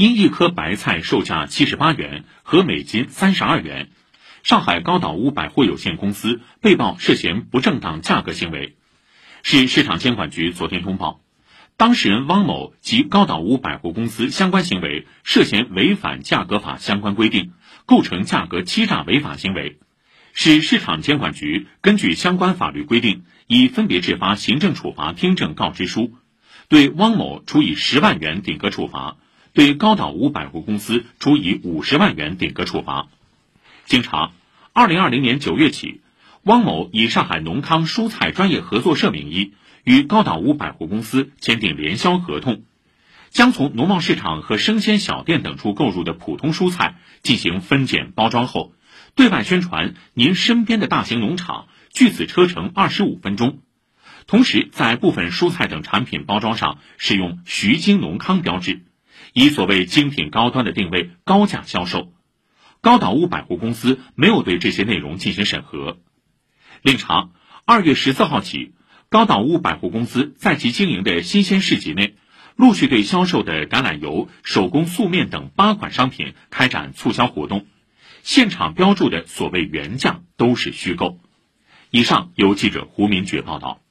因一颗白菜售价七十八元和每斤三十二元，上海高岛屋百货有限公司被曝涉嫌不正当价格行为。市市场监管局昨天通报，当事人汪某及高岛屋百货公司相关行为涉嫌违反价格法相关规定，构成价格欺诈违法行为。市市场监管局根据相关法律规定，已分别制发行政处罚听证告知书，对汪某处以十万元顶格处罚，对高岛屋百货公司处以五十万元顶格处罚。经查，二零二零年九月起。汪某以上海农康蔬菜专业合作社名义，与高岛屋百货公司签订联销合同，将从农贸市场和生鲜小店等处购入的普通蔬菜进行分拣包装后，对外宣传您身边的大型农场，距此车程二十五分钟。同时，在部分蔬菜等产品包装上使用“徐泾农康”标志，以所谓精品高端的定位高价销售。高岛屋百货公司没有对这些内容进行审核。另查，二月十四号起，高岛屋百货公司在其经营的新鲜市集内，陆续对销售的橄榄油、手工素面等八款商品开展促销活动，现场标注的所谓原价都是虚构。以上由记者胡明珏报道。